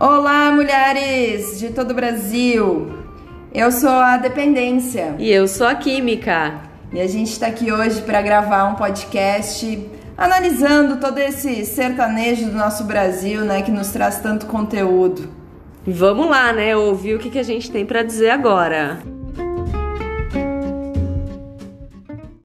Olá, mulheres de todo o Brasil. Eu sou a Dependência. E eu sou a Química. E a gente está aqui hoje para gravar um podcast analisando todo esse sertanejo do nosso Brasil, né, que nos traz tanto conteúdo. Vamos lá, né, ouvir o que, que a gente tem para dizer agora.